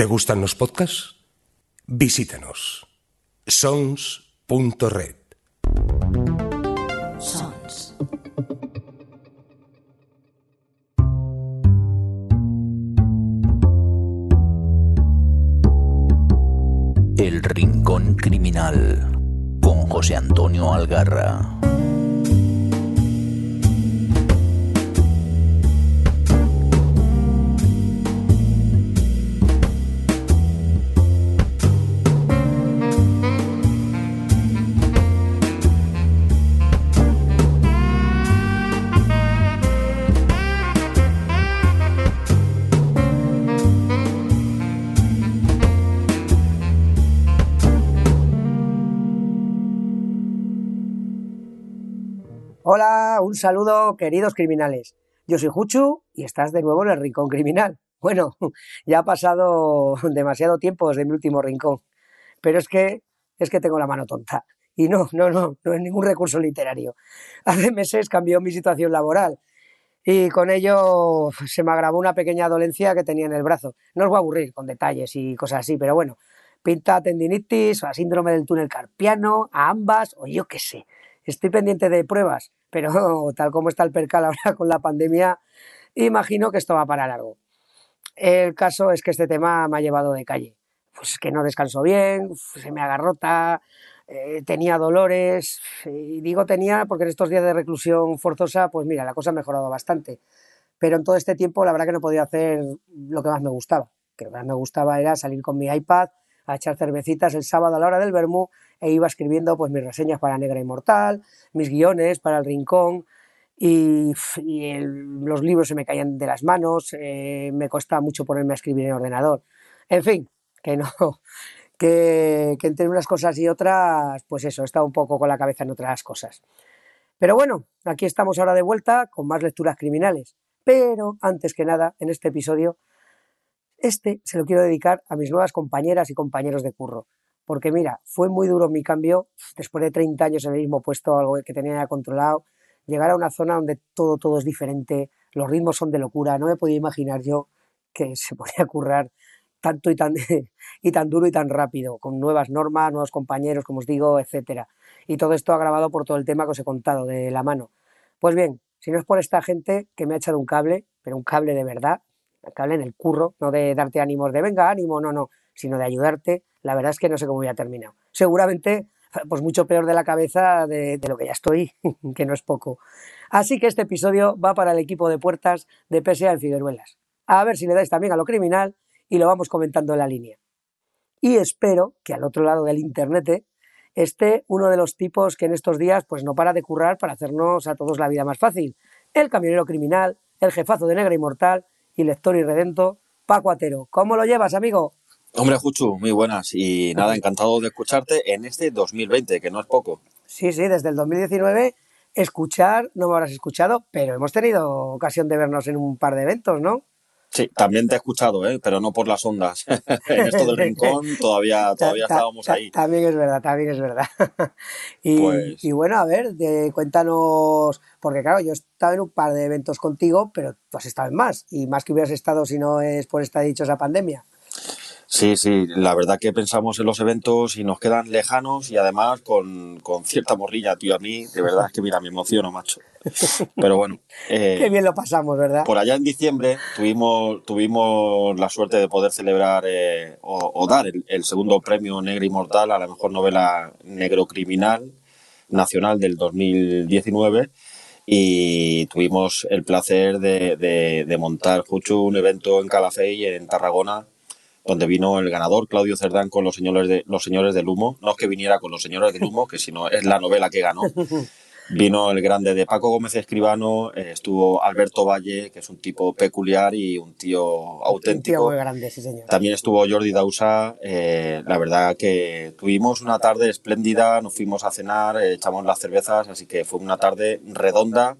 ¿Te gustan los podcasts? Visítanos. sons.red. Sons. El Rincón Criminal con José Antonio Algarra. Saludo, queridos criminales. Yo soy Juchu y estás de nuevo en el Rincón Criminal. Bueno, ya ha pasado demasiado tiempo desde mi último rincón, pero es que es que tengo la mano tonta. Y no, no, no, no es ningún recurso literario. Hace meses cambió mi situación laboral y con ello se me agravó una pequeña dolencia que tenía en el brazo. No os voy a aburrir con detalles y cosas así, pero bueno, pinta tendinitis o síndrome del túnel carpiano, a ambas o yo qué sé. Estoy pendiente de pruebas, pero tal como está el percal ahora con la pandemia, imagino que esto va para largo. El caso es que este tema me ha llevado de calle. Pues que no descanso bien, se me agarrota, eh, tenía dolores, y digo tenía porque en estos días de reclusión forzosa, pues mira, la cosa ha mejorado bastante. Pero en todo este tiempo la verdad que no podía hacer lo que más me gustaba. Que lo que más me gustaba era salir con mi iPad a echar cervecitas el sábado a la hora del vermú e iba escribiendo pues mis reseñas para Negra Inmortal, mis guiones para El Rincón y, los libros se me caían de las manos, eh, me costaba mucho ponerme a escribir en ordenador. En fin, que no, que, que entre unas cosas y otras, pues eso, he estado un poco con la cabeza en otras cosas. Pero bueno, aquí estamos ahora de vuelta con más lecturas criminales. Pero antes que nada, en este episodio, este se lo quiero dedicar a mis nuevas compañeras y compañeros de curro. Porque mira, fue muy duro mi cambio, después de 30 años en el mismo puesto, algo que tenía ya controlado, llegar a una zona donde todo, todo es diferente, los ritmos son de locura, no me podía imaginar yo que se podía currar tanto y tan, y tan duro y tan rápido, con nuevas normas, nuevos compañeros, como os digo, etcétera. Y todo esto agravado por todo el tema que os he contado de la mano. Pues bien, si no es por esta gente que me ha echado un cable, pero un cable de verdad, un cable en el curro, no de darte ánimos de venga, ánimo, no, no, sino de ayudarte, la verdad es que no sé cómo voy a terminar. Seguramente, pues mucho peor de la cabeza de, lo que ya estoy, que no es poco. Así que este episodio va para el equipo de puertas de PSA en Figueruelas. A ver si le dais también a lo criminal y lo vamos comentando en la línea. Y espero que al otro lado del internet esté uno de los tipos que en estos días pues no para de currar para hacernos a todos la vida más fácil. El camionero criminal, el jefazo de Negra Inmortal y lector y redento, Paco Atero. ¿Cómo lo llevas, amigo? Hombre, Juchu, muy buenas. Y nada, encantado de escucharte en este 2020, que no es poco. Sí, sí, desde el 2019 escuchar, no me habrás escuchado, pero hemos tenido ocasión de vernos en un par de eventos, ¿no? Sí, también te he escuchado, ¿eh? pero no por las ondas. en esto del rincón todavía, todavía estábamos ahí. También es verdad, también es verdad. y, Pues- y bueno, a ver, de- cuéntanos, porque claro, yo he estado en un par de eventos contigo, pero tú has estado en más, y más que hubieras estado si no es por esta dichosa pandemia. Sí, sí, la verdad que pensamos en los eventos y nos quedan lejanos y además con, con cierta morrilla, tío, a mí, de verdad es que mira, me emociono, macho. Pero bueno, eh, Qué bien lo pasamos, ¿verdad? por allá en diciembre tuvimos, tuvimos la suerte de poder celebrar eh, o, o dar el, el segundo premio Negra Inmortal a la mejor novela negro criminal nacional del 2019 y tuvimos el placer de, de- de montar justo un evento en Calafell, en Tarragona, donde vino el ganador Claudio Cerdán con los señores de los señores del humo. No es que viniera con los señores del humo, que si no es la novela que ganó. Vino el grande de Paco Gómez Escribano, eh, estuvo Alberto Valle, que es un tipo peculiar y un tío Un tío auténtico. muy grande, sí, señor. También estuvo Jordi Dausa. eh, la verdad que tuvimos una tarde espléndida, nos fuimos a cenar, eh, echamos las cervezas, así que fue una tarde redonda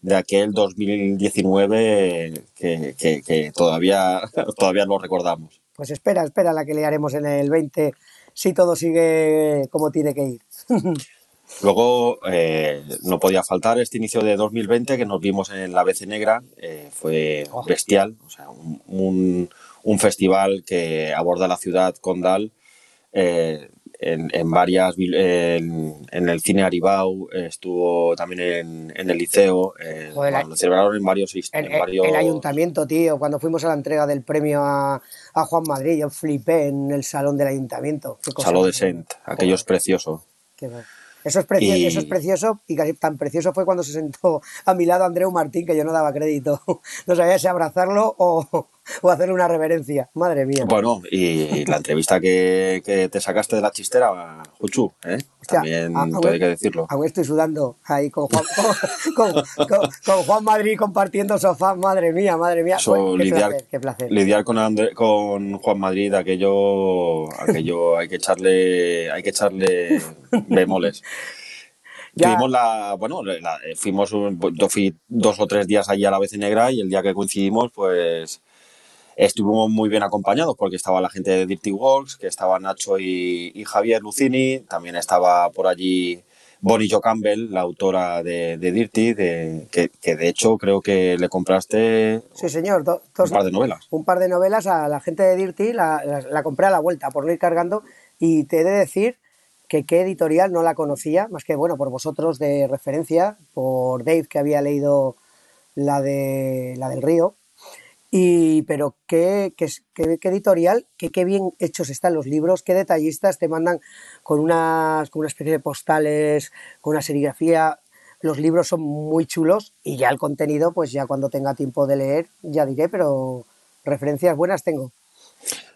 de aquel 2019 que, que- que todavía, todavía lo recordamos. Pues espera, espera la que le haremos en el 20, si todo sigue como tiene que ir. Luego eh, no podía faltar este inicio de 2020 que nos vimos en la BC Negra, eh, fue Oh. bestial, o sea, un, un- un festival que aborda la ciudad condal eh, en, en, varias en, en, el cine Aribau estuvo también en, en el liceo eh, Joder, bueno, lo celebraron en varios En, varios el ayuntamiento, tío, cuando fuimos a la entrega del premio a, a Juan Madrid, yo flipé en el salón del ayuntamiento. Qué cosa Saló de Sent aquello es precioso qué. Eso es, precio- Y- eso es precioso y casi tan precioso fue cuando se sentó a mi lado Andreu Martín que yo no daba crédito. No sabía si abrazarlo o, o hacerle una reverencia. Madre mía. Bueno, y la entrevista que, que te sacaste de la chistera, Juchu, ¿eh? También aún- todo hay que decirlo. Aún estoy sudando ahí con Juan, con, con- con- con Juan Madrid compartiendo sofá. Madre mía, madre mía. Bueno, qué lidiar, placer, qué placer. lidiar con, André- con Juan Madrid, aquello, aquello hay que echarle, hay que echarle bemoles. Tuvimos la, bueno, la- fuimos, un- yo fui dos o tres días allí a la vez negra y el día que coincidimos, pues estuvimos muy bien acompañados porque estaba la gente de Dirty Works, que estaba Nacho y, y Javier Lucini, también estaba por allí Bonnie Jo Campbell, la autora de, de Dirty, de, que, que de hecho creo que le compraste Sí, señor. do- dos- un par de novelas. un par de novelas a la gente de Dirty, la, la- la compré a la vuelta por no ir cargando y te he de decir que qué editorial no la conocía, más que bueno, por vosotros de referencia, por Dave que había leído la de la del río. Y, pero qué, qué, editorial, qué, qué bien hechos están los libros, qué detallistas te mandan con unas, con una especie de postales, con una serigrafía. Los libros son muy chulos y ya el contenido, pues ya cuando tenga tiempo de leer, ya diré, pero referencias buenas tengo.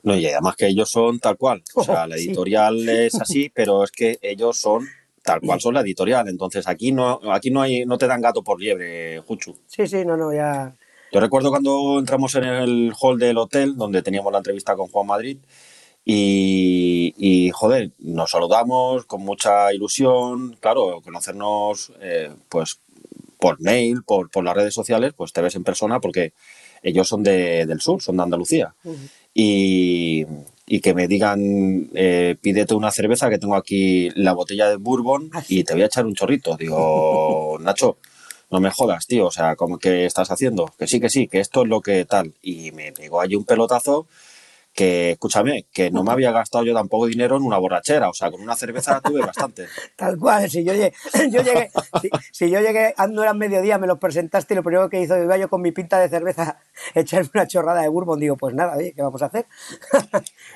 No, y además que ellos son tal cual. O sea, Oh, la sí. editorial es así, pero es que ellos son tal cual son la editorial. Entonces aquí no, aquí no hay, no te dan gato por liebre, Juchu. Sí, sí, no, no, ya. Yo recuerdo cuando entramos en el hall del hotel, donde teníamos la entrevista con Juan Madrid, y, y, joder, nos saludamos con mucha ilusión, claro, conocernos eh, pues por mail, por, por las redes sociales, pues te ves en persona porque ellos son de, del sur, son de Andalucía. Y, y que me digan, eh, pídete una cerveza que tengo aquí la botella de bourbon Ah, y te voy a echar un chorrito. Digo, Nacho, no me jodas, tío, o sea, ¿cómo que estás haciendo? Que sí, que sí, que esto es lo que tal. Y me pegó allí un pelotazo que, escúchame, que no me había gastado yo tampoco dinero en una borrachera, o sea, con una cerveza tuve bastante. Tal cual, si yo llegué, yo llegué, si, si yo llegué, no era mediodía, me los presentaste y lo primero que hizo, iba yo con mi pinta de cerveza, echarme una chorrada de bourbon, digo, pues nada, oye, ¿qué vamos a hacer?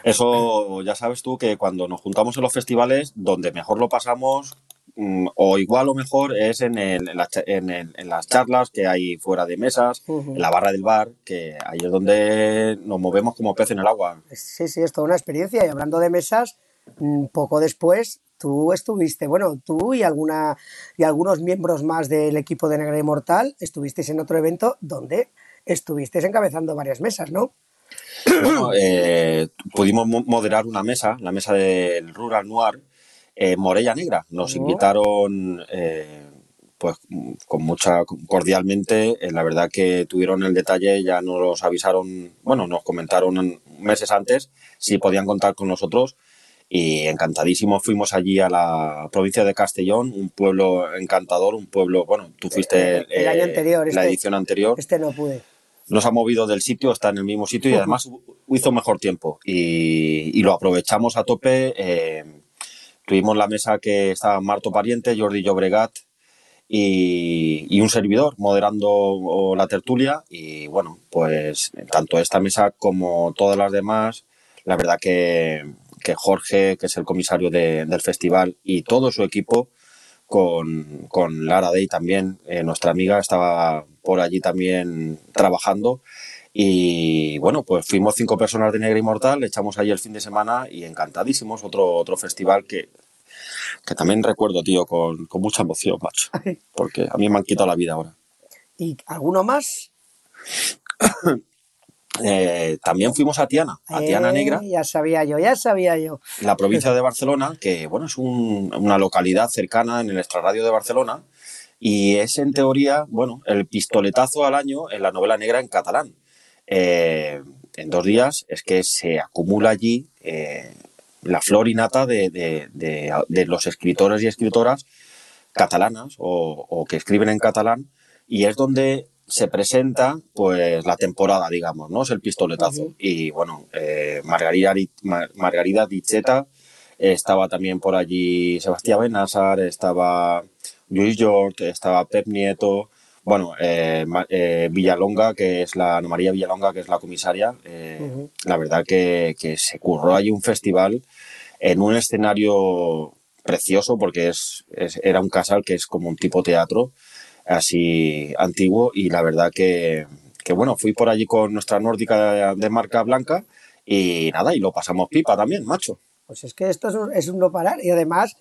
Eso ya sabes tú que cuando nos juntamos en los festivales, donde mejor lo pasamos, o igual o mejor, es en, el- en, la en el- en las charlas que hay fuera de mesas, en la barra del bar, que ahí es donde nos movemos como pez en el agua. Sí, sí, es toda una experiencia. Y hablando de mesas, mm, poco después tú estuviste, bueno, tú y alguna y algunos miembros más del equipo de Negra Inmortal estuvisteis en otro evento donde estuvisteis encabezando varias mesas, ¿no? Bueno, eh, pudimos mo- moderar una mesa, la mesa del Rural Noir, en Morella Negra. Nos Oh. invitaron, eh, pues, con mucha cordialmente. Eh, la verdad que tuvieron el detalle, ya nos avisaron, bueno, nos comentaron meses antes si podían contar con nosotros. Y encantadísimos fuimos allí a la provincia de Castellón, un pueblo encantador, un pueblo, bueno, tú fuiste El- año anterior, la este- edición anterior Este no pude. nos ha movido del sitio, está en el mismo sitio y además hizo mejor tiempo y, y lo aprovechamos a tope. eh, tuvimos la mesa que estaba Marto Pariente, Jordi Llobregat y, un servidor moderando la tertulia y bueno, pues tanto esta mesa como todas las demás, la verdad que, que Jorge, que es el comisario de- del festival y todo su equipo, con, con Lara Day también, eh, nuestra amiga, estaba por allí también trabajando. Y bueno, pues fuimos cinco personas de Negra Inmortal, echamos ahí el fin de semana y encantadísimos. Otro, otro festival que, que también recuerdo, tío, con, con mucha emoción, macho. Porque a mí me han quitado la vida ahora. ¿Y alguno más? Eh, también fuimos a Tiana, a Tiana Eh, Negra, Ya sabía yo, ya sabía yo. la provincia de Barcelona, que bueno, es un- una localidad cercana en el extrarradio de Barcelona y es en teoría, bueno, el pistoletazo al año en la novela negra en catalán. Eh, en dos días es que se acumula allí eh, la flor innata de, de- de- de los escritores y escritoras catalanas o, o que escriben en catalán y es donde se presenta pues la temporada, digamos, ¿no? Es el pistoletazo. Y bueno, eh, Margarida, Margarida Dicheta, estaba también por allí Sebastián Benazar, estaba Luis George, estaba Pep Nieto, bueno, eh, eh, Villalonga, que es la, Ana María Villalonga, que es la comisaria, eh, la verdad que, que, se curró allí un festival en un escenario precioso porque es, era un casal que es como un tipo teatro así antiguo y la verdad que, que bueno, fui por allí con nuestra nórdica de, marca blanca y nada, y lo pasamos pipa también, macho. Pues es que esto es un, es un no parar y además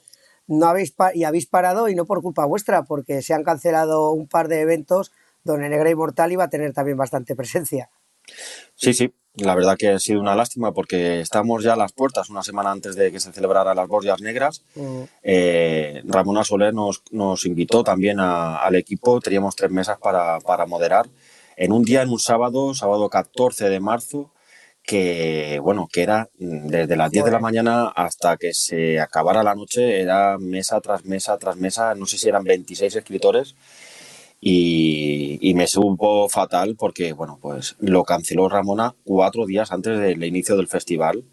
no habéis y habéis parado y no por culpa vuestra, porque se han cancelado un par de eventos donde Negra Inmortal iba a tener también bastante presencia. Sí, sí, la verdad que ha sido una lástima porque estamos ya a las puertas una semana antes de que se celebrara las Borgias Negras. Mm. Eh, Ramona Soler nos, nos invitó también al equipo, teníamos tres mesas para, para moderar. En un día, en un sábado, sábado 14 de marzo, que bueno, que era mm, desde las 10 de la mañana hasta que se acabara la noche, era mesa tras mesa tras mesa, no sé si eran 26 escritores y, y me supo fatal porque bueno, pues lo canceló Ramona cuatro días antes del inicio del festival.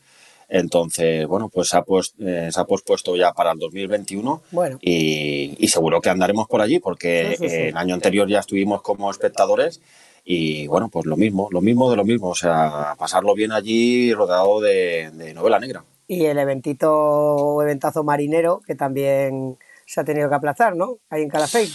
Entonces, bueno, pues se ha, eh, se ha pospuesto ya para el 2021 bueno. y, y, seguro que andaremos por allí porque el año anterior ya estuvimos como espectadores y bueno, pues lo mismo, lo mismo de lo mismo, o sea, pasarlo bien allí rodeado de, novela negra. Y el eventito, eventazo marinero, que también se ha tenido que aplazar, ¿no? Ahí en Calafell.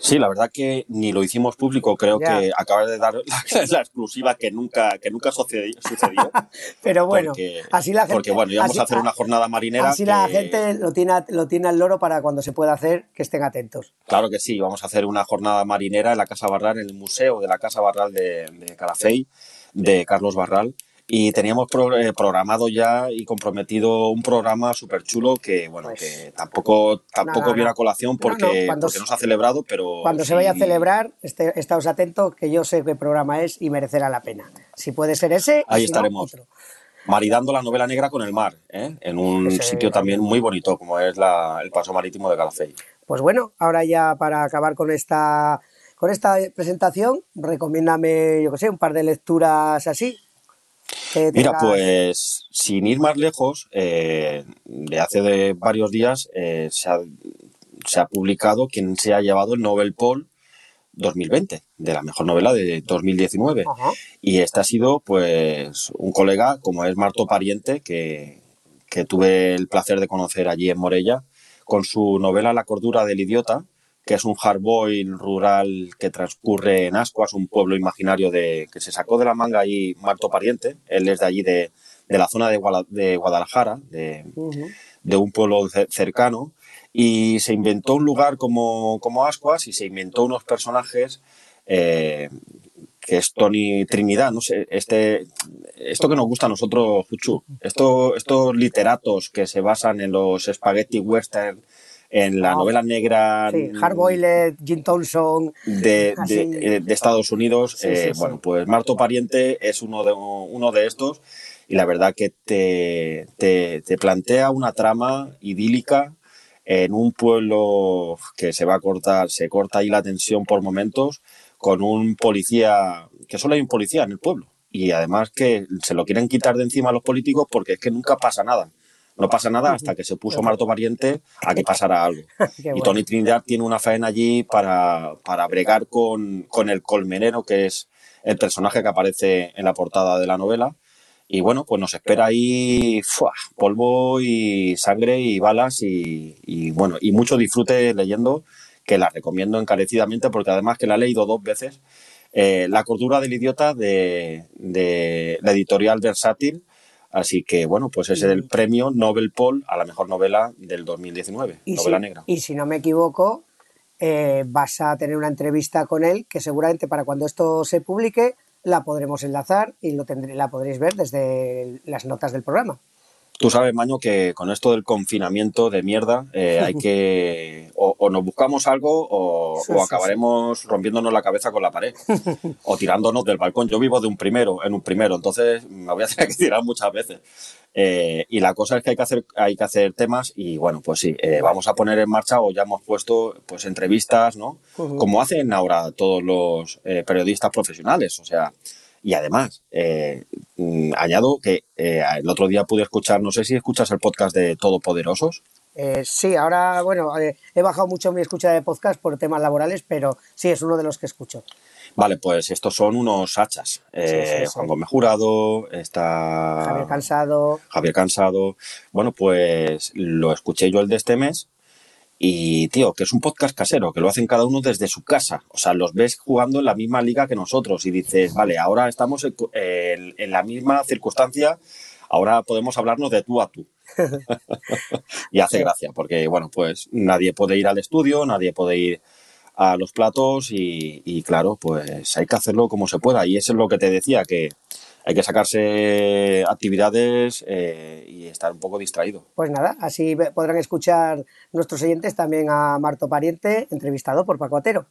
Sí, la verdad que ni lo hicimos público, creo que acabas de dar la, exclusiva que nunca, que nunca sucedió. Pero bueno, así la gente. Porque bueno, íbamos a hacer una jornada marinera. Así la gente lo tiene, lo tiene al loro para cuando se pueda hacer, que estén atentos. Claro que sí, vamos a hacer una jornada marinera en la Casa Barral, en el museo de la Casa Barral de, de Calafey, de Carlos Barral y teníamos eh, programado ya y comprometido un programa súper chulo que, bueno, pues que tampoco, tampoco viene a colación porque no, se, ha celebrado, pero... Cuando se vaya a celebrar, este, estáos atentos que yo sé qué programa es y merecerá la pena. Si puede ser ese, ahí estaremos. maridando la novela negra con el mar, ¿eh? en un sitio también muy bonito como es la, el paso marítimo de Calafell. Pues bueno, ahora ya para acabar con esta, con esta presentación, recomiéndame, yo que sé, un par de lecturas así, Mira, pues sin ir más lejos, eh, de hace de varios días eh, se, ha, publicado quien se ha llevado el Nobel Paul 2020, de la mejor novela de 2019. Y este ha sido pues un colega como es Marto Pariente, que, que tuve el placer de conocer allí en Morella, con su novela La cordura del idiota, que es un hardboil rural que transcurre en Ascuas, un pueblo imaginario de, que se sacó de la manga ahí Marto Pariente. Él es de allí, de, la zona de, Guadalajara, de, un pueblo cercano, y se inventó un lugar como, como Ascuas y se inventó unos personajes eh, que es Tony Trinidad, no sé, este, esto que nos gusta a nosotros, Juchu, esto, estos literatos que se basan en los spaghetti western en la novela negra sí, Hardboiled, Jim Thompson de, de, Estados Unidos. Eh, bueno, pues Marto Pariente es uno de, uno de estos y la verdad que te, te, te plantea una trama idílica en un pueblo que se va a cortar, se corta ahí la tensión por momentos, con un policía, que solo hay un policía en el pueblo. Y además que se lo quieren quitar de encima a los políticos porque es que nunca pasa nada. No pasa nada hasta que se puso Marto Pariente a que pasara algo. y Tony Trinidad tiene una faena allí para, para bregar con, con, el colmenero, que es el personaje que aparece en la portada de la novela. Y bueno, pues nos espera ahí polvo y sangre y balas y, y, bueno, y mucho disfrute leyendo, que la recomiendo encarecidamente porque además que la he leído dos veces. Eh, la cordura del idiota de, de la editorial Versátil, Así que, bueno, pues ese es el premio Nobel Paul a la mejor novela del 2019, novela negra. Y si no me equivoco, eh, vas a tener una entrevista con él que seguramente para cuando esto se publique la podremos enlazar y lo tendré, la podréis ver desde las notas del programa. Tú sabes, Maño, que con esto del confinamiento de mierda eh, hay que o, nos buscamos algo o, acabaremos rompiéndonos la cabeza con la pared o tirándonos del balcón. Yo vivo de un primero, en un primero, entonces me voy a tener que tirar muchas veces. Eh, y la cosa es que hay que hacer, hay que hacer temas y bueno, pues sí, eh, vamos a poner en marcha o ya hemos puesto pues entrevistas, ¿no? Como hacen ahora todos los periodistas profesionales, o sea, y además, eh, mm, añado que eh, el otro día pude escuchar, no sé si escuchas el podcast de Todopoderosos. Eh, sí, ahora, bueno, eh, he bajado mucho mi escucha de podcast por temas laborales, pero sí, es uno de los que escucho. Vale, pues estos son unos hachas. Juan Gómez Jurado, está... Javier Cansado. Javier Cansado. Bueno, pues lo escuché yo el de este mes y, tío, que es un podcast casero, que lo hacen cada uno desde su casa. O sea, los ves jugando en la misma liga que nosotros y dices, vale, ahora estamos en, la misma circunstancia, ahora podemos hablarnos de tú a tú. y hace gracia, porque, bueno, pues nadie puede ir al estudio, nadie puede ir a los platos y, claro, pues hay que hacerlo como se pueda. Y eso es lo que te decía, que hay que sacarse actividades eh, y estar un poco distraído. Pues nada, así podrán escuchar nuestros oyentes también a Marto Pariente, entrevistado por Paco Atero.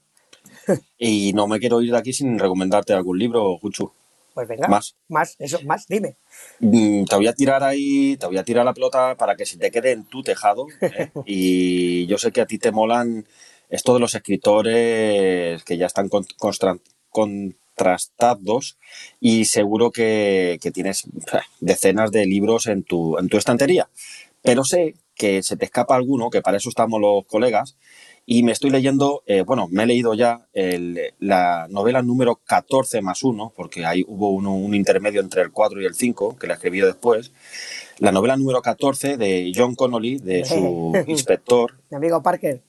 y no me quiero ir de aquí sin recomendarte algún libro, Juchu. Pues venga, más, más, eso, más, dime. Mm, te voy a tirar ahí, te voy a tirar la pelota para que se te quede en tu tejado. ¿eh? y yo sé que a ti te molan esto de los escritores que ya están con, con trastados y seguro que, tienes decenas de libros en tu, en tu estantería. Pero sé que se te escapa alguno, que para eso estamos los colegas, y me estoy leyendo, eh, bueno, me he leído ya la novela número 14 más 1, porque ahí hubo un intermedio entre el 4 y el 5, que la escribió después. La novela número 14 de John Connolly, de su inspector. Mi amigo Parker.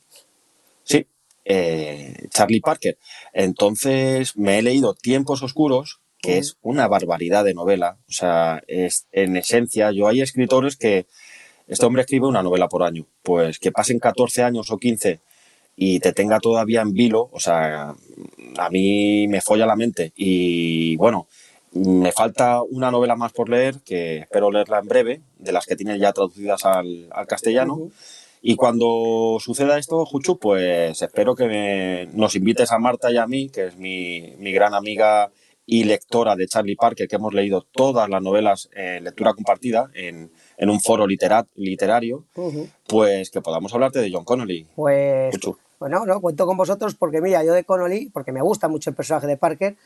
Eh, Charlie Parker. Entonces me he leído Tiempos Oscuros, que es una barbaridad de novela. O sea, es en esencia, yo hay escritores que este hombre escribe una novela por año. Pues que pasen 14 años o 15 y te tenga todavía en vilo, o sea, a mí me folla la mente. Y bueno, me falta una novela más por leer, que espero leerla en breve, de las que tiene ya traducidas al, castellano. Y cuando suceda esto, Juchu, pues espero que nos invites a Marta y a mí, que es mi, mi gran amiga y lectora de Charlie Parker, que hemos leído todas las novelas en lectura compartida en, en un foro literario, pues que podamos hablarte de John Connolly. Pues, bueno, no, cuento con vosotros porque mira, yo de Connolly, porque me gusta mucho el personaje de Parker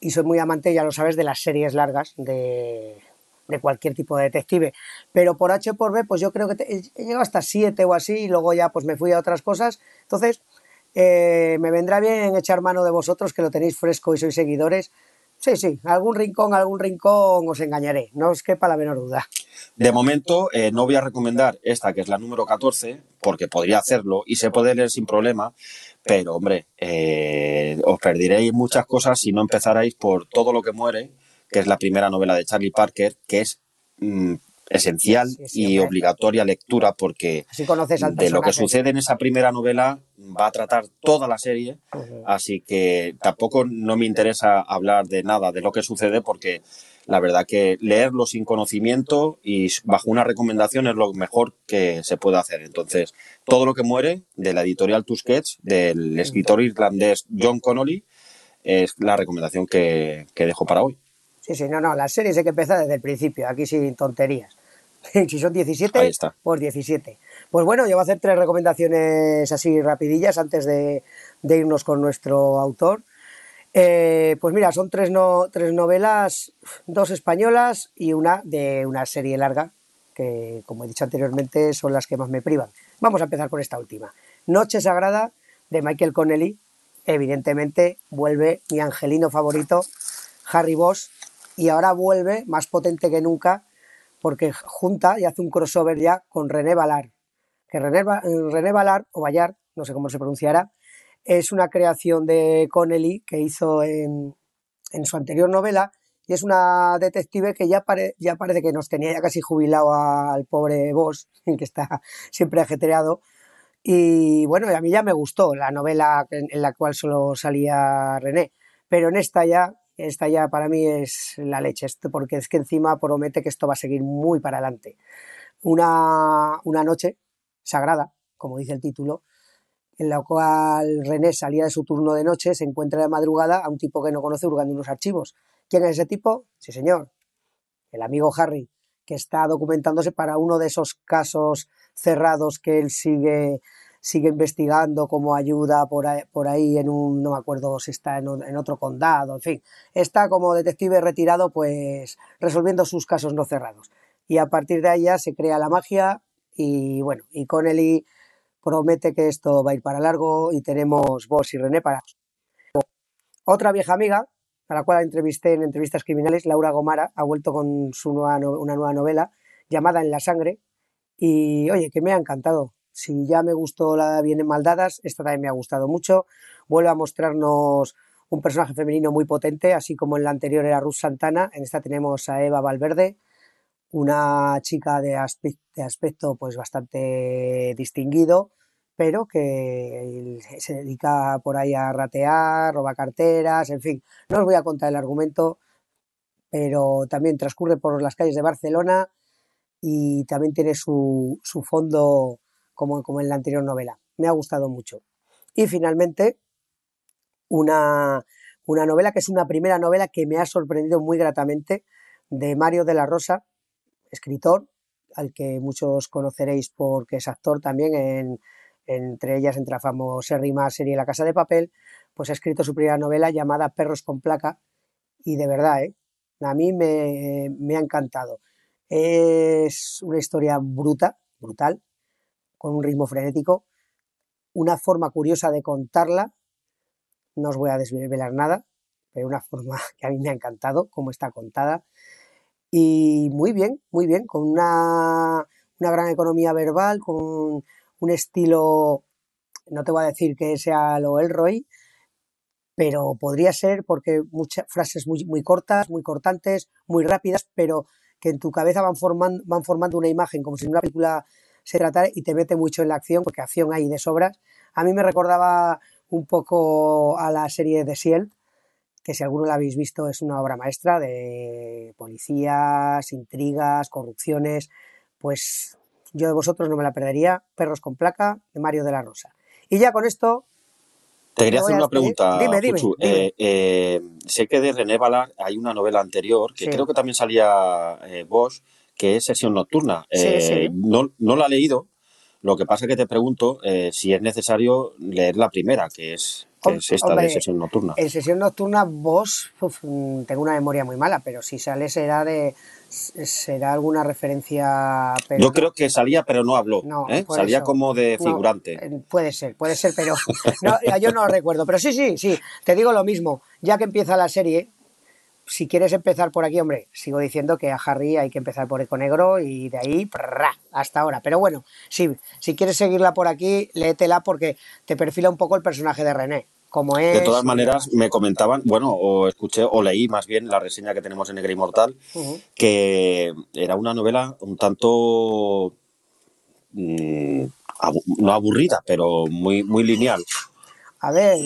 y soy muy amante, ya lo sabes, de las series largas de, de cualquier tipo de detective. Pero por H por B, pues yo creo que he llegado hasta 7 o así y luego ya pues me fui a otras cosas. Entonces, eh, me vendrá bien echar mano de vosotros que lo tenéis fresco y sois seguidores. Sí, sí, algún rincón, algún rincón os engañaré, no os quepa la menor duda. De momento, eh, no voy a recomendar esta, que es la número 14, porque podría hacerlo y se puede leer sin problema, pero hombre, eh, os perderéis muchas cosas si no empezarais por todo lo que muere, que es la primera novela de Charlie Parker, que es mm, esencial y obligatoria lectura porque de lo que sucede en esa primera novela va a tratar toda la serie, así que tampoco no me interesa hablar de nada de lo que sucede porque la verdad que leerlo sin conocimiento y bajo una recomendación es lo mejor que se puede hacer. Entonces, todo lo que muere de la editorial Tusquets, del escritor irlandés John Connolly, es la recomendación que dejo para hoy. Sí, sí, no, no, las series hay que empezar desde el principio, aquí sin tonterías. si son 17, pues 17. Pues bueno, yo voy a hacer tres recomendaciones así rapidillas antes de, irnos con nuestro autor. Eh, pues mira, son tres, no, tres novelas, dos españolas y una de una serie larga, que como he dicho anteriormente son las que más me privan. Vamos a empezar con esta última. Noche Sagrada de Michael Connelly. Evidentemente vuelve mi angelino favorito, Harry Bosch, y ahora vuelve más potente que nunca porque junta y hace un crossover ya con René Ballard. Que René, René Ballard, o Ballard, no sé cómo se pronunciará, es una creación de Connelly que hizo en, su anterior novela y es una detective que ya, ya parece que nos tenía ya casi jubilado al pobre Boss, que está siempre ajetreado. Y bueno, a mí ya me gustó la novela en la cual solo salía René, pero en esta ya esta ya para mí es la leche, porque es que encima promete que esto va a seguir muy para adelante. una, una noche sagrada, como dice el título, en la cual René salía de su turno de noche, se encuentra de madrugada a un tipo que no conoce hurgando unos archivos. ¿Quién es ese tipo? Sí, señor. El amigo Harry, que está documentándose para uno de esos casos cerrados que él sigue, sigue investigando como ayuda por ahí, por ahí en un, no me acuerdo si está en, otro condado, en fin, está como detective retirado pues resolviendo sus casos no cerrados. Y a partir de ahí ya se crea la magia y bueno, y Connelly promete que esto va a ir para largo y tenemos vos y René para... Otra vieja amiga, a la cual entrevisté en entrevistas criminales, Laura Gomara, ha vuelto con su nueva una nueva novela llamada En la sangre y oye, que me ha encantado. Si ya me gustó la Vienen Maldadas, esta también me ha gustado mucho. Vuelve a mostrarnos un personaje femenino muy potente, así como en la anterior era Ruth Santana. En esta tenemos a Eva Valverde, una chica de aspecto pues bastante distinguido, pero que se dedica por ahí a ratear, roba carteras, en fin. No os voy a contar el argumento, pero también transcurre por las calles de Barcelona y también tiene su, su fondo como, como en la anterior novela. Me ha gustado mucho. Y finalmente, una, una novela que es una primera novela que me ha sorprendido muy gratamente, de Mario de la Rosa, escritor, al que muchos conoceréis porque es actor también, en, entre ellas entre la famosérrima serie La Casa de Papel, pues ha escrito su primera novela llamada Perros con placa y de verdad, ¿eh? a mí me, me ha encantado. Es una historia bruta, brutal, con un ritmo frenético, una forma curiosa de contarla, no os voy a desvelar nada, pero una forma que a mí me ha encantado, cómo está contada, y muy bien, muy bien, con una, una gran economía verbal, con un estilo, no te voy a decir que sea lo Elroy, pero podría ser porque muchas frases muy, muy cortas, muy cortantes, muy rápidas, pero que en tu cabeza van van formando una imagen como si en una película se tratara y te mete mucho en la acción, porque acción hay de sobras. A mí me recordaba un poco a la serie de Ciel, que si alguno la habéis visto es una obra maestra de policías, intrigas, corrupciones, pues yo de vosotros no me la perdería. Perros con placa de Mario de la Rosa. Y ya con esto Te quería hacer una pregunta, Dime, dime. Eh, eh, sé que de René Ballard hay una novela anterior que Sí. creo que también salía eh, Bosch, que es Sesión Nocturna. Sí, Eh, sí. No, no la he leído. Lo que pasa es que te pregunto eh, si es necesario leer la primera, que es, que Hom- es esta hombre, de Sesión Nocturna. En sesión nocturna, vos, uf, mm, tengo una memoria muy mala, pero si sale será de será alguna referencia. Pero Yo no- creo que salía, pero no habló. No, ¿eh? Salía eso. como de No, figurante. eh, puede ser, puede ser, pero no, yo no lo recuerdo. Pero sí, sí, sí, te digo lo mismo. Ya que empieza la serie, si quieres empezar por aquí, hombre, sigo diciendo que a Harry hay que empezar por Eco Negro y de ahí prrra, hasta ahora. Pero bueno, sí, si quieres seguirla por aquí, léetela porque te perfila un poco el personaje de René. Como es. De todas maneras, me comentaban, bueno, o escuché o leí más bien la reseña que tenemos en Negra Inmortal, que era una novela un tanto mm, abu- no aburrida, pero muy, muy lineal. A ver,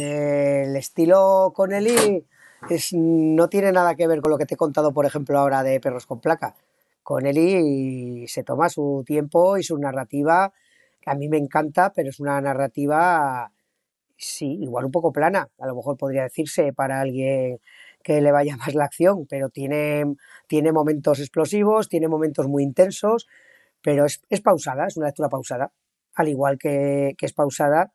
el estilo Connelly es, no tiene nada que ver con lo que te he contado, por ejemplo, ahora de Perros con Placa. Connelly se toma su tiempo y su narrativa, que a mí me encanta, pero es una narrativa, sí, igual un poco plana, a lo mejor podría decirse para alguien que le vaya más la acción, pero tiene, tiene momentos explosivos, tiene momentos muy intensos, pero es, pausada, es una lectura pausada, al igual que es pausada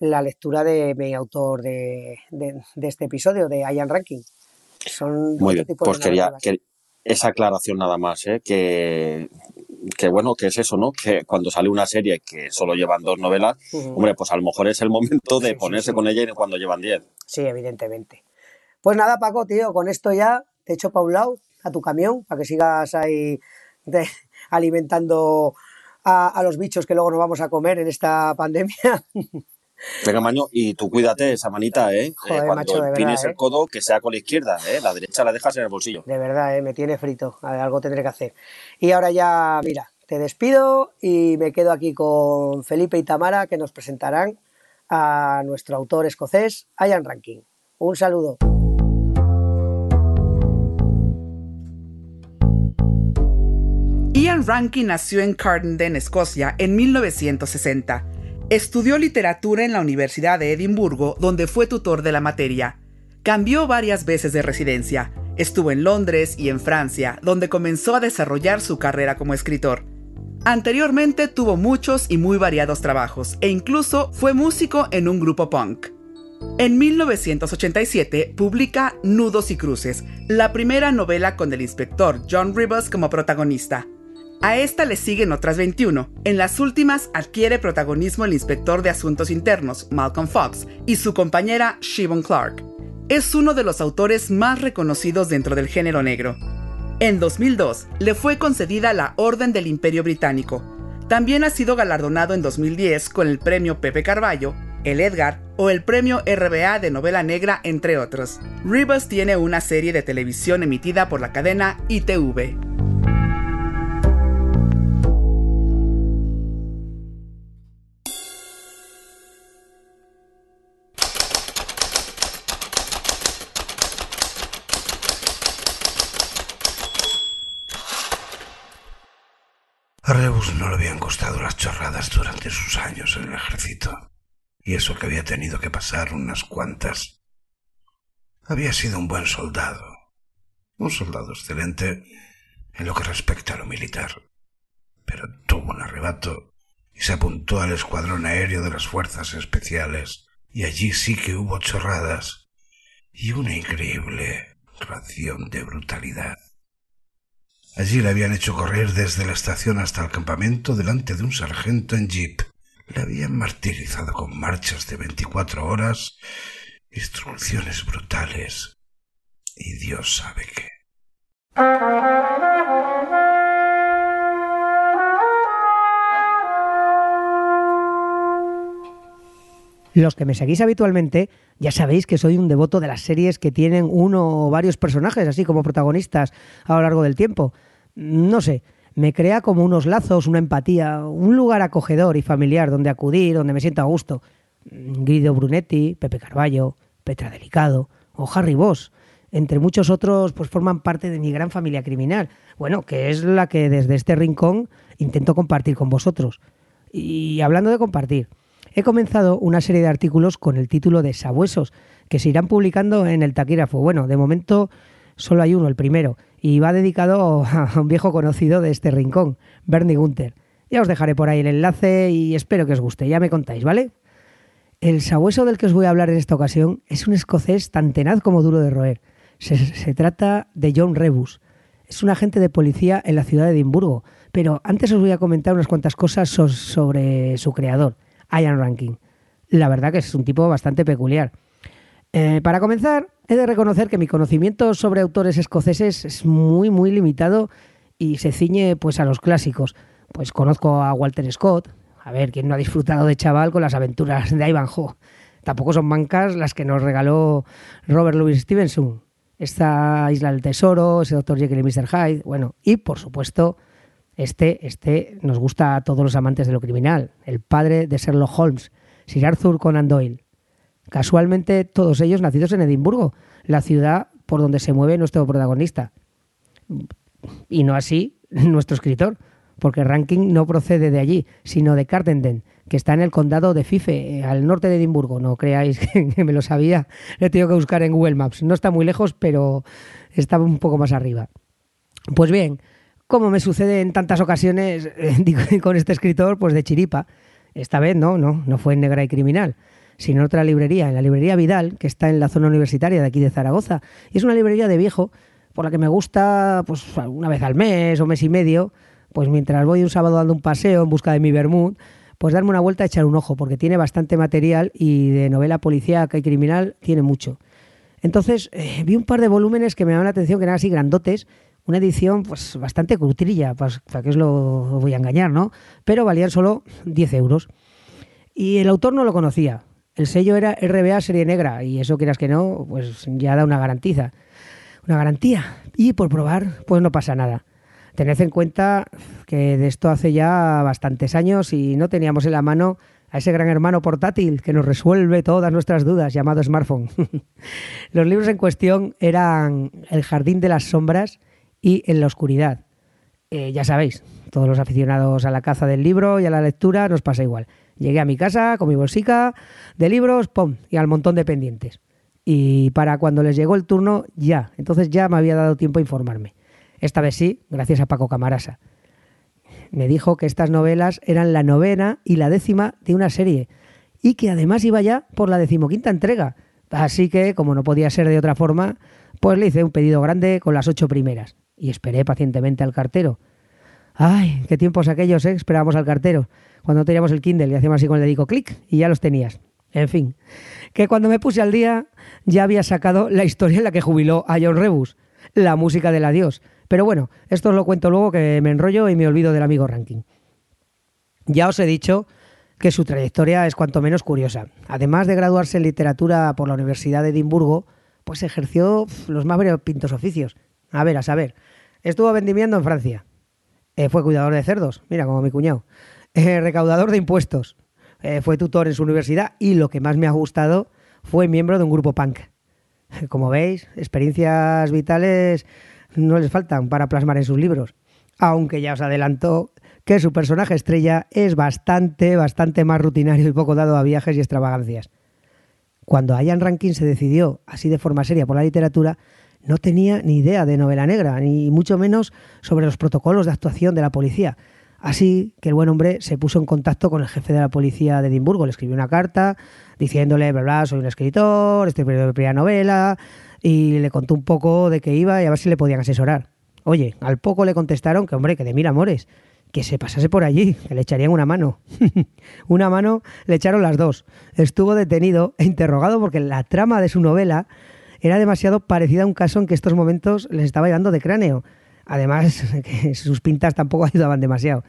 la lectura de mi autor de, de- de este episodio, de Ian Ranking. Son Muy bien, pues quería que esa aclaración nada más, ¿eh? que, que bueno, que es eso, ¿no? Que cuando sale una serie que solo llevan dos novelas, hombre, pues a lo mejor es el momento de Sí, ponerse sí. con ella cuando llevan diez. Sí, evidentemente. Pues nada, Paco, tío, con esto ya te echo pa' un lado, a tu camión, para que sigas ahí de- alimentando a, a los bichos que luego nos vamos a comer en esta pandemia. Venga, Maño, y tú cuídate esa manita, ¿eh? Joder, Eh, cuando macho, de empines verdad, el ¿eh? codo, que sea con la izquierda, ¿eh? La derecha la dejas en el bolsillo. De verdad, eh, me tiene frito. Algo tendré que hacer. Y ahora ya, mira, te despido y me quedo aquí con Felipe y Tamara que nos presentarán a nuestro autor escocés, Ian Rankin. Un saludo. Ian Rankin nació en Cardenden, Escocia, en 1960. Estudió literatura en la Universidad de Edimburgo, donde fue tutor de la materia. Cambió varias veces de residencia. Estuvo en Londres y en Francia, donde comenzó a desarrollar su carrera como escritor. Anteriormente tuvo muchos y muy variados trabajos, e incluso fue músico en un grupo punk. En 1987 publica Nudos y Cruces, la primera novela con el inspector John Rivers como protagonista. A esta le siguen otras 21. En las últimas adquiere protagonismo el inspector de asuntos internos, Malcolm Fox, y su compañera Siobhan Clark. Es uno de los autores más reconocidos dentro del género negro. En 2002 le fue concedida la Orden del Imperio Británico. También ha sido galardonado en 2010 con el premio Pepe Carballo el Edgar o el premio RBA de novela negra, entre otros. Rivers tiene una serie de televisión emitida por la cadena ITV. No le habían costado las chorradas durante sus años en el ejército y eso que había tenido que pasar unas cuantas. Había sido un buen soldado, un soldado excelente en lo que respecta a lo militar, pero tuvo un arrebato y se apuntó al escuadrón aéreo de las fuerzas especiales, y allí sí que hubo chorradas y una increíble ración de brutalidad. Allí le habían hecho correr desde la estación hasta el campamento delante de un sargento en jeep le habían martirizado con marchas de veinticuatro horas, instrucciones brutales y Dios sabe qué. Los que me seguís habitualmente ya sabéis que soy un devoto de las series que tienen uno o varios personajes así como protagonistas a lo largo del tiempo. No sé, me crea como unos lazos, una empatía, un lugar acogedor y familiar donde acudir, donde me siento a gusto. Guido Brunetti, Pepe Carballo, Petra Delicado o Harry Boss, entre muchos otros, pues forman parte de mi gran familia criminal. Bueno, que es la que desde este rincón intento compartir con vosotros. Y hablando de compartir, he comenzado una serie de artículos con el título de Sabuesos, que se irán publicando en el taquígrafo. Bueno, de momento solo hay uno, el primero, y va dedicado a un viejo conocido de este rincón, Bernie Gunther. Ya os dejaré por ahí el enlace y espero que os guste, ya me contáis, ¿vale? El sabueso del que os voy a hablar en esta ocasión es un escocés tan tenaz como duro de roer. Se, trata de John Rebus. Es un agente de policía en la ciudad de Edimburgo, pero antes os voy a comentar unas cuantas cosas sobre su creador, Ian Rankin. La verdad que es un tipo bastante peculiar. Eh, para comenzar, he de reconocer que mi conocimiento sobre autores escoceses es muy, muy limitado y se ciñe pues a los clásicos. Pues conozco a Walter Scott, a ver, ¿quién no ha disfrutado de chaval con las aventuras de Ivanhoe? Tampoco son bancas las que nos regaló Robert Louis Stevenson. Esta Isla del Tesoro, ese Dr. Jekyll y Mr. Hyde, bueno, y por supuesto, este, este nos gusta a todos los amantes de lo criminal, el padre de Sherlock Holmes, Sir Arthur Conan Doyle. Casualmente todos ellos nacidos en Edimburgo, la ciudad por donde se mueve nuestro protagonista. Y no así nuestro escritor, porque Ranking no procede de allí, sino de Cardenden, que está en el condado de Fife, eh, al norte de Edimburgo. No creáis que me lo sabía, le he tenido que buscar en Google Maps. No está muy lejos, pero está un poco más arriba. Pues bien, como me sucede en tantas ocasiones con este escritor, pues de chiripa. Esta vez no, no, no fue en Negra y Criminal sino en otra librería, en la librería Vidal, que está en la zona universitaria de aquí de Zaragoza. Y es una librería de viejo por la que me gusta, pues una vez al mes o mes y medio, pues mientras voy un sábado dando un paseo en busca de mi Bermud, pues darme una vuelta echar un ojo, porque tiene bastante material y de novela policíaca y criminal tiene mucho. Entonces eh, vi un par de volúmenes que me llamaban la atención, que eran así grandotes, una edición pues bastante crutrilla, pues, para que os lo voy a engañar, ¿no? Pero valían solo 10 euros. Y el autor no lo conocía, el sello era RBA Serie Negra y eso quieras que no, pues ya da una garantía. Una garantía. Y por probar, pues no pasa nada. Tened en cuenta que de esto hace ya bastantes años y no teníamos en la mano a ese gran hermano portátil que nos resuelve todas nuestras dudas, llamado smartphone. Los libros en cuestión eran El Jardín de las Sombras y En la Oscuridad. Eh, ya sabéis, todos los aficionados a la caza del libro y a la lectura nos pasa igual. Llegué a mi casa con mi bolsica de libros, ¡pum! y al montón de pendientes. Y para cuando les llegó el turno, ya. Entonces ya me había dado tiempo a informarme. Esta vez sí, gracias a Paco Camarasa. Me dijo que estas novelas eran la novena y la décima de una serie y que además iba ya por la decimoquinta entrega. Así que, como no podía ser de otra forma, pues le hice un pedido grande con las ocho primeras y esperé pacientemente al cartero. Ay, qué tiempos aquellos, ¿eh? Esperábamos al cartero. Cuando teníamos el Kindle y hacíamos así con el dedico clic y ya los tenías. En fin, que cuando me puse al día ya había sacado la historia en la que jubiló a John Rebus, la música del adiós. Pero bueno, esto os lo cuento luego que me enrollo y me olvido del amigo Ranking. Ya os he dicho que su trayectoria es cuanto menos curiosa. Además de graduarse en literatura por la Universidad de Edimburgo, pues ejerció los más pintos oficios. A ver, a saber, estuvo vendimiendo en Francia. Eh, fue cuidador de cerdos, mira, como mi cuñado. Eh, recaudador de impuestos. Eh, fue tutor en su universidad y lo que más me ha gustado fue miembro de un grupo punk. Como veis, experiencias vitales no les faltan para plasmar en sus libros. Aunque ya os adelanto que su personaje estrella es bastante, bastante más rutinario y poco dado a viajes y extravagancias. Cuando Ian Rankin se decidió así de forma seria por la literatura, no tenía ni idea de novela negra, ni mucho menos sobre los protocolos de actuación de la policía. Así que el buen hombre se puso en contacto con el jefe de la policía de Edimburgo, le escribió una carta diciéndole, bla, bla, soy un escritor, estoy escribiendo mi primera novela, y le contó un poco de qué iba y a ver si le podían asesorar. Oye, al poco le contestaron que, hombre, que de mil amores, que se pasase por allí, que le echarían una mano. una mano le echaron las dos. Estuvo detenido e interrogado porque la trama de su novela era demasiado parecida a un caso en que estos momentos les estaba dando de cráneo. Además, que sus pintas tampoco ayudaban demasiado.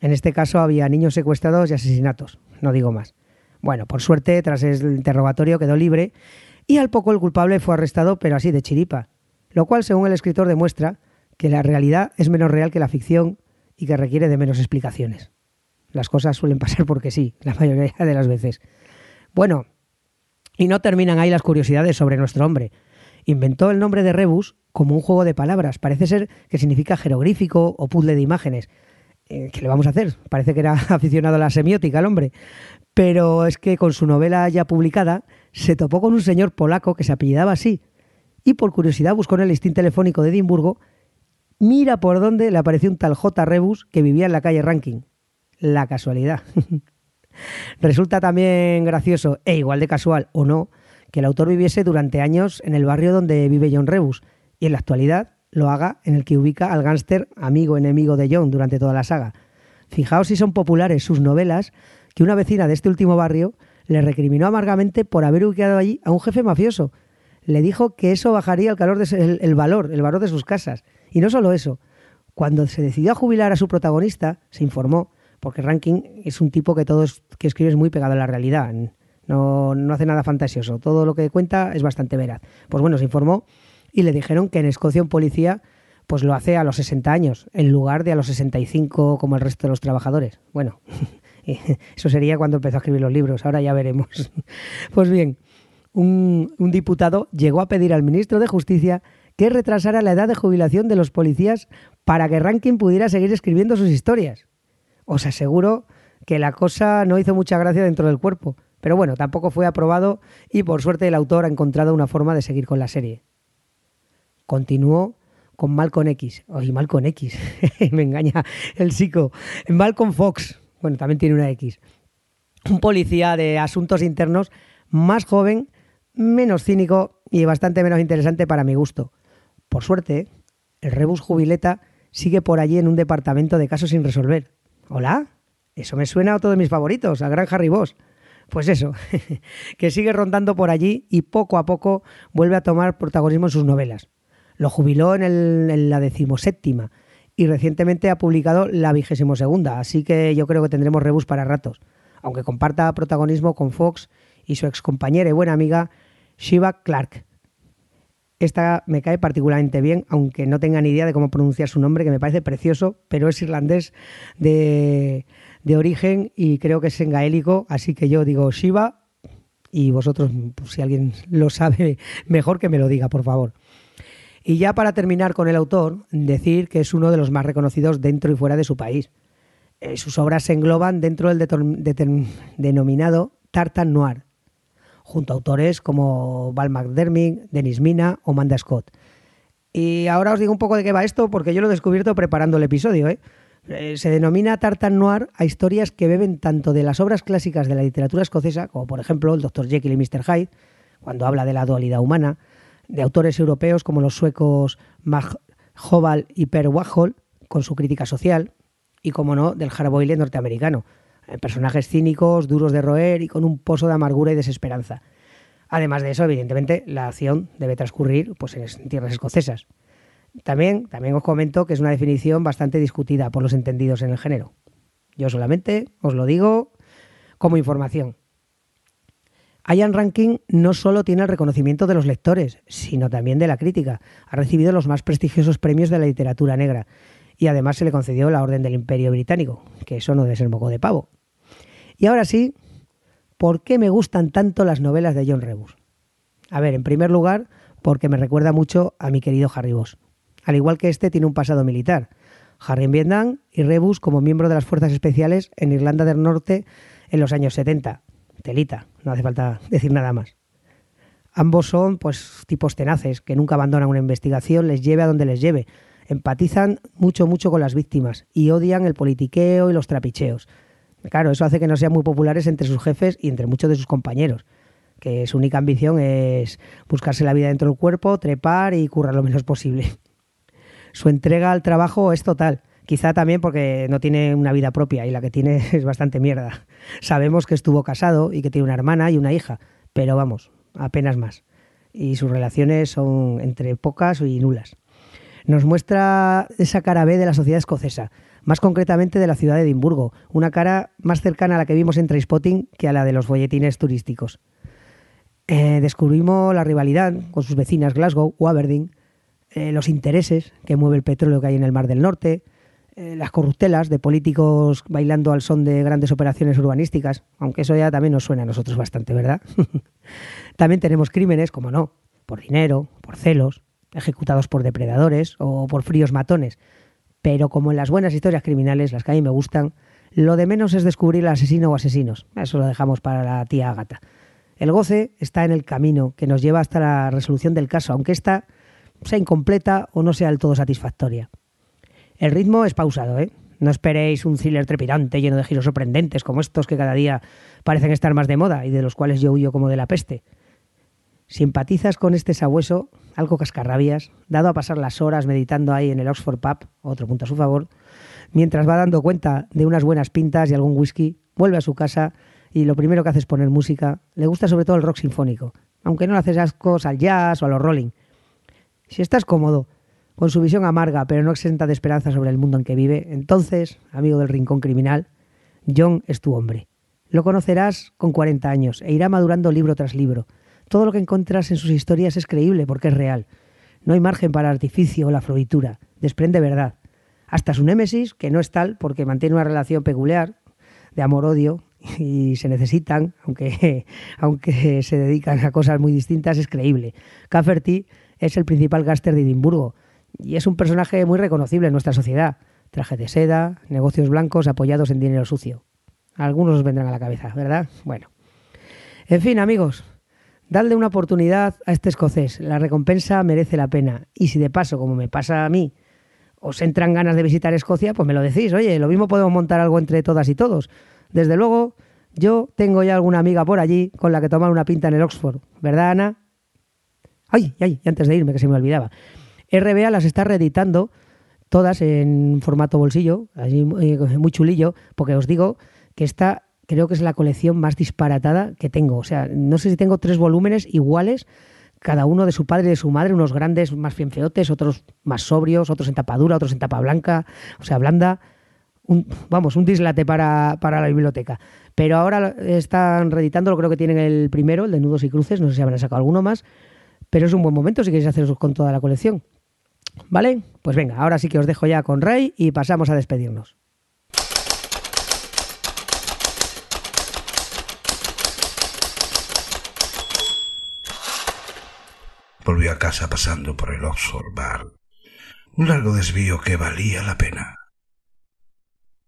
En este caso había niños secuestrados y asesinatos, no digo más. Bueno, por suerte, tras el interrogatorio quedó libre y al poco el culpable fue arrestado, pero así de chiripa, lo cual, según el escritor, demuestra que la realidad es menos real que la ficción y que requiere de menos explicaciones. Las cosas suelen pasar porque sí, la mayoría de las veces. Bueno, y no terminan ahí las curiosidades sobre nuestro hombre. Inventó el nombre de Rebus como un juego de palabras. Parece ser que significa jeroglífico o puzzle de imágenes. Eh, ¿Qué le vamos a hacer? Parece que era aficionado a la semiótica el hombre. Pero es que con su novela ya publicada se topó con un señor polaco que se apellidaba así. Y por curiosidad buscó en el listín telefónico de Edimburgo Mira por dónde le apareció un tal J. Rebus que vivía en la calle Ranking. La casualidad. Resulta también gracioso, e igual de casual o no, que el autor viviese durante años en el barrio donde vive John Rebus y en la actualidad lo haga en el que ubica al gángster amigo enemigo de John durante toda la saga. Fijaos si son populares sus novelas que una vecina de este último barrio le recriminó amargamente por haber ubicado allí a un jefe mafioso. Le dijo que eso bajaría el, calor de, el valor, el valor de sus casas y no solo eso, cuando se decidió a jubilar a su protagonista, se informó, porque Rankin es un tipo que todo que escribe es muy pegado a la realidad, no, no hace nada fantasioso, todo lo que cuenta es bastante veraz. Pues bueno, se informó y le dijeron que en Escocia un policía pues lo hace a los 60 años, en lugar de a los 65 como el resto de los trabajadores. Bueno, eso sería cuando empezó a escribir los libros, ahora ya veremos. Pues bien, un, un diputado llegó a pedir al ministro de Justicia que retrasara la edad de jubilación de los policías para que Rankin pudiera seguir escribiendo sus historias. Os aseguro que la cosa no hizo mucha gracia dentro del cuerpo, pero bueno, tampoco fue aprobado y por suerte el autor ha encontrado una forma de seguir con la serie. Continuó con Malcolm X. Oye, Malcolm X. Me engaña el psico. Malcolm Fox. Bueno, también tiene una X. Un policía de asuntos internos más joven, menos cínico y bastante menos interesante para mi gusto. Por suerte, el Rebus Jubileta sigue por allí en un departamento de casos sin resolver. ¿Hola? Eso me suena a todos mis favoritos, a Gran Harry Boss. Pues eso, que sigue rondando por allí y poco a poco vuelve a tomar protagonismo en sus novelas. Lo jubiló en, en la decimoséptima y recientemente ha publicado la vigésimo segunda, así que yo creo que tendremos Rebus para ratos, aunque comparta protagonismo con Fox y su excompañera y buena amiga Shiva Clark, esta me cae particularmente bien, aunque no tenga ni idea de cómo pronunciar su nombre, que me parece precioso, pero es irlandés de, origen y creo que es en gaélico, así que yo digo Shiva y vosotros, pues, si alguien lo sabe mejor, que me lo diga, por favor. Y ya para terminar con el autor, decir que es uno de los más reconocidos dentro y fuera de su país. Eh, sus obras se engloban dentro del denominado Tartan Noir, junto a autores como Val McDermott, Denis Mina o Manda Scott. Y ahora os digo un poco de qué va esto, porque yo lo he descubierto preparando el episodio. ¿eh? Eh, se denomina Tartan Noir a historias que beben tanto de las obras clásicas de la literatura escocesa, como por ejemplo el Dr. Jekyll y Mr. Hyde, cuando habla de la dualidad humana, de autores europeos como los suecos Mag Hobal y Per Warhol, con su crítica social, y como no, del hardboiled norteamericano, personajes cínicos, duros de roer y con un pozo de amargura y desesperanza. Además de eso, evidentemente, la acción debe transcurrir pues, en tierras escocesas. También, también os comento que es una definición bastante discutida por los entendidos en el género. Yo solamente os lo digo como información. Ian Rankin no solo tiene el reconocimiento de los lectores, sino también de la crítica. Ha recibido los más prestigiosos premios de la literatura negra y además se le concedió la Orden del Imperio Británico, que eso no debe ser moco de pavo. Y ahora sí, ¿por qué me gustan tanto las novelas de John Rebus? A ver, en primer lugar, porque me recuerda mucho a mi querido Harry Boss. Al igual que este tiene un pasado militar. Harry en Vietnam y Rebus como miembro de las fuerzas especiales en Irlanda del Norte en los años 70 telita, no hace falta decir nada más. Ambos son pues tipos tenaces que nunca abandonan una investigación, les lleve a donde les lleve. Empatizan mucho, mucho con las víctimas y odian el politiqueo y los trapicheos. Claro, eso hace que no sean muy populares entre sus jefes y entre muchos de sus compañeros, que su única ambición es buscarse la vida dentro del cuerpo, trepar y currar lo menos posible. Su entrega al trabajo es total Quizá también porque no tiene una vida propia y la que tiene es bastante mierda. Sabemos que estuvo casado y que tiene una hermana y una hija, pero vamos, apenas más. Y sus relaciones son entre pocas y nulas. Nos muestra esa cara B de la sociedad escocesa, más concretamente de la ciudad de Edimburgo, una cara más cercana a la que vimos en Trainspotting que a la de los folletines turísticos. Eh, descubrimos la rivalidad con sus vecinas Glasgow o Aberdeen, eh, los intereses que mueve el petróleo que hay en el Mar del Norte, eh, las corruptelas de políticos bailando al son de grandes operaciones urbanísticas, aunque eso ya también nos suena a nosotros bastante, ¿verdad? también tenemos crímenes, como no, por dinero, por celos, ejecutados por depredadores o por fríos matones. Pero como en las buenas historias criminales, las que a mí me gustan, lo de menos es descubrir al asesino o asesinos. Eso lo dejamos para la tía Agata. El goce está en el camino que nos lleva hasta la resolución del caso, aunque ésta sea incompleta o no sea del todo satisfactoria. El ritmo es pausado, ¿eh? No esperéis un thriller trepidante lleno de giros sorprendentes como estos que cada día parecen estar más de moda y de los cuales yo huyo como de la peste. Simpatizas con este sabueso, algo cascarrabias, dado a pasar las horas meditando ahí en el Oxford Pub, otro punto a su favor, mientras va dando cuenta de unas buenas pintas y algún whisky, vuelve a su casa y lo primero que hace es poner música. Le gusta sobre todo el rock sinfónico, aunque no le haces ascos al jazz o a los rolling. Si estás cómodo con su visión amarga pero no exenta de esperanza sobre el mundo en que vive, entonces, amigo del rincón criminal, John es tu hombre. Lo conocerás con 40 años e irá madurando libro tras libro. Todo lo que encuentras en sus historias es creíble porque es real. No hay margen para artificio o la floritura. Desprende verdad. Hasta su némesis, que no es tal porque mantiene una relación peculiar de amor-odio y se necesitan, aunque, aunque se dedican a cosas muy distintas, es creíble. Cafferty es el principal gáster de Edimburgo y es un personaje muy reconocible en nuestra sociedad. Traje de seda, negocios blancos apoyados en dinero sucio. Algunos os vendrán a la cabeza, ¿verdad? Bueno. En fin, amigos, dadle una oportunidad a este escocés. La recompensa merece la pena. Y si de paso, como me pasa a mí, os entran ganas de visitar Escocia, pues me lo decís. Oye, lo mismo podemos montar algo entre todas y todos. Desde luego, yo tengo ya alguna amiga por allí con la que tomar una pinta en el Oxford. ¿Verdad, Ana? Ay, ay, antes de irme, que se me olvidaba. RBA las está reeditando todas en formato bolsillo, así muy chulillo, porque os digo que esta creo que es la colección más disparatada que tengo. O sea, no sé si tengo tres volúmenes iguales, cada uno de su padre y de su madre, unos grandes más bien feotes, otros más sobrios, otros en tapa dura, otros en tapa blanca, o sea, blanda. vamos, un dislate para, para la biblioteca. Pero ahora están reeditando, creo que tienen el primero, el de nudos y cruces, no sé si habrán sacado alguno más, pero es un buen momento si queréis haceros con toda la colección. ¿Vale? Pues venga, ahora sí que os dejo ya con Rey y pasamos a despedirnos. Volvió a casa pasando por el Oxford Bar. Un largo desvío que valía la pena.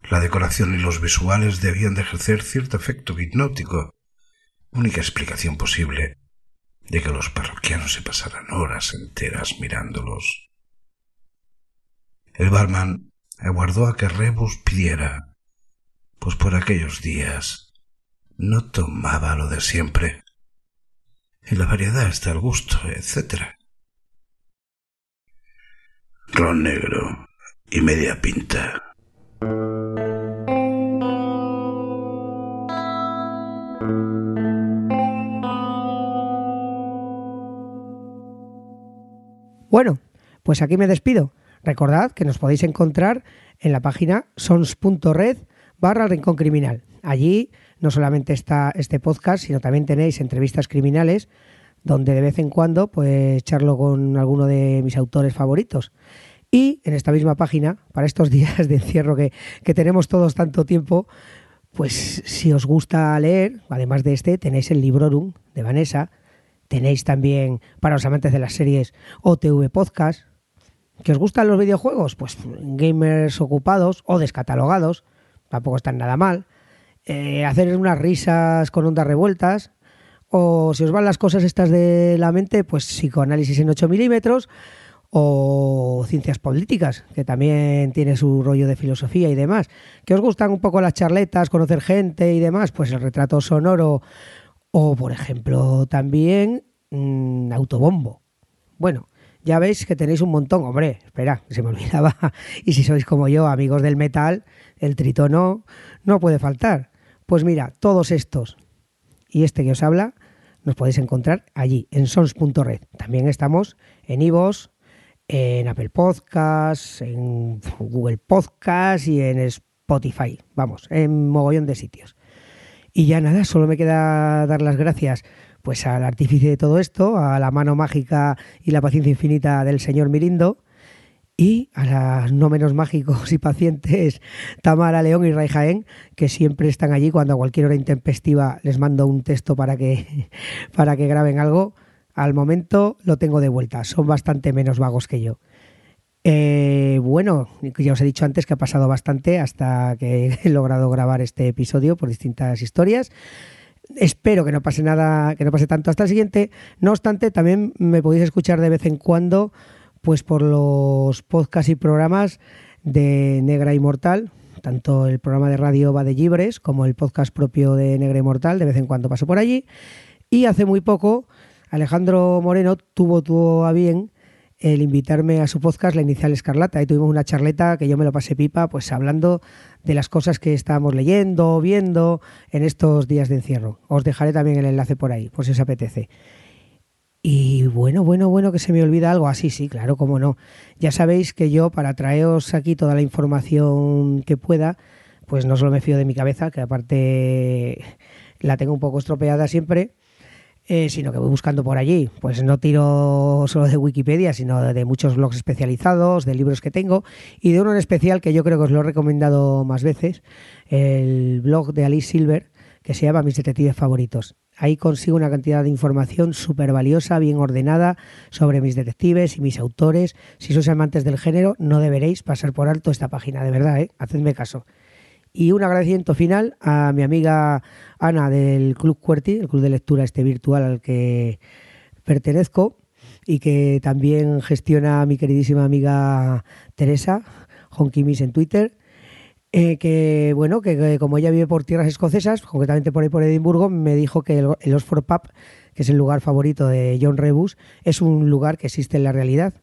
La decoración y los visuales debían de ejercer cierto efecto hipnótico, única explicación posible de que los parroquianos se pasaran horas enteras mirándolos. El barman aguardó a que Rebus pidiera, pues por aquellos días no tomaba lo de siempre. En la variedad está el gusto, etc. Ron negro y media pinta. Bueno, pues aquí me despido. Recordad que nos podéis encontrar en la página sons.red barra Rincón Criminal. Allí no solamente está este podcast, sino también tenéis entrevistas criminales donde de vez en cuando pues charlo con alguno de mis autores favoritos. Y en esta misma página, para estos días de encierro que, que tenemos todos tanto tiempo, pues si os gusta leer, además de este, tenéis el Librorum de Vanessa, tenéis también para los amantes de las series OTV Podcast, ¿Que os gustan los videojuegos? Pues gamers ocupados o descatalogados, tampoco están nada mal. Eh, hacer unas risas con ondas revueltas. O si os van las cosas estas de la mente, pues psicoanálisis en 8 milímetros. O ciencias políticas, que también tiene su rollo de filosofía y demás. ¿Que os gustan un poco las charletas, conocer gente y demás? Pues el retrato sonoro. O, por ejemplo, también mmm, autobombo. Bueno, ya veis que tenéis un montón. Hombre, espera, se me olvidaba. Y si sois como yo, amigos del metal, el tritono no puede faltar. Pues mira, todos estos y este que os habla, nos podéis encontrar allí, en sons.red. También estamos en Ivos, en Apple Podcasts, en Google Podcasts y en Spotify. Vamos, en mogollón de sitios. Y ya nada, solo me queda dar las gracias pues al artífice de todo esto, a la mano mágica y la paciencia infinita del señor Mirindo y a las no menos mágicos y pacientes Tamara León y Ray Jaén, que siempre están allí cuando a cualquier hora intempestiva les mando un texto para que, para que graben algo. Al momento lo tengo de vuelta, son bastante menos vagos que yo. Eh, bueno, ya os he dicho antes que ha pasado bastante hasta que he logrado grabar este episodio por distintas historias. Espero que no pase nada, que no pase tanto hasta el siguiente. No obstante, también me podéis escuchar de vez en cuando, pues por los podcasts y programas de Negra Inmortal, tanto el programa de radio Va de Libres como el podcast propio de Negra Inmortal, de vez en cuando paso por allí. Y hace muy poco, Alejandro Moreno tuvo, a bien el invitarme a su podcast La Inicial Escarlata y tuvimos una charleta que yo me lo pasé pipa, pues hablando de las cosas que estábamos leyendo, viendo en estos días de encierro. Os dejaré también el enlace por ahí, por si os apetece. Y bueno, bueno, bueno, que se me olvida algo. Así, ah, sí, claro, cómo no. Ya sabéis que yo, para traeros aquí toda la información que pueda, pues no solo me fío de mi cabeza, que aparte la tengo un poco estropeada siempre, eh, sino que voy buscando por allí. Pues no tiro solo de Wikipedia, sino de muchos blogs especializados, de libros que tengo y de uno en especial que yo creo que os lo he recomendado más veces, el blog de Alice Silver, que se llama Mis detectives favoritos. Ahí consigo una cantidad de información súper valiosa, bien ordenada sobre mis detectives y mis autores. Si sois amantes del género, no deberéis pasar por alto esta página, de verdad, ¿eh? hacedme caso. Y un agradecimiento final a mi amiga Ana del Club Cuerti, el club de lectura este virtual al que pertenezco y que también gestiona mi queridísima amiga Teresa, Honkimis en Twitter. Eh, que bueno, que, como ella vive por tierras escocesas, concretamente por ahí por Edimburgo, me dijo que el, el Oxford Pub, que es el lugar favorito de John Rebus, es un lugar que existe en la realidad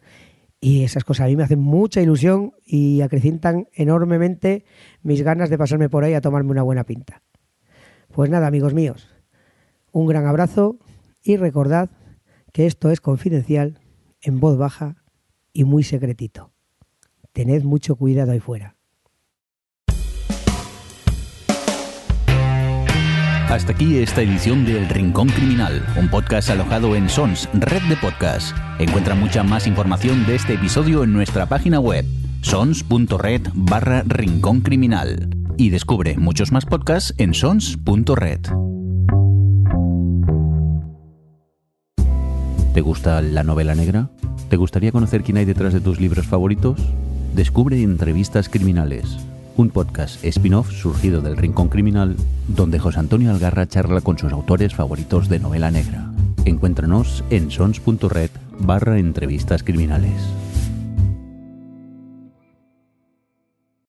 y esas cosas a mí me hacen mucha ilusión y acrecientan enormemente mis ganas de pasarme por ahí a tomarme una buena pinta. Pues nada, amigos míos, un gran abrazo y recordad que esto es confidencial, en voz baja y muy secretito. Tened mucho cuidado ahí fuera. Hasta aquí esta edición de El Rincón Criminal, un podcast alojado en Sons, red de podcasts. Encuentra mucha más información de este episodio en nuestra página web, sons.red barra Rincón Criminal. Y descubre muchos más podcasts en sons.red. ¿Te gusta la novela negra? ¿Te gustaría conocer quién hay detrás de tus libros favoritos? Descubre Entrevistas Criminales, un podcast spin-off surgido del Rincón Criminal, donde José Antonio Algarra charla con sus autores favoritos de novela negra. Encuéntranos en sons.red barra entrevistas criminales.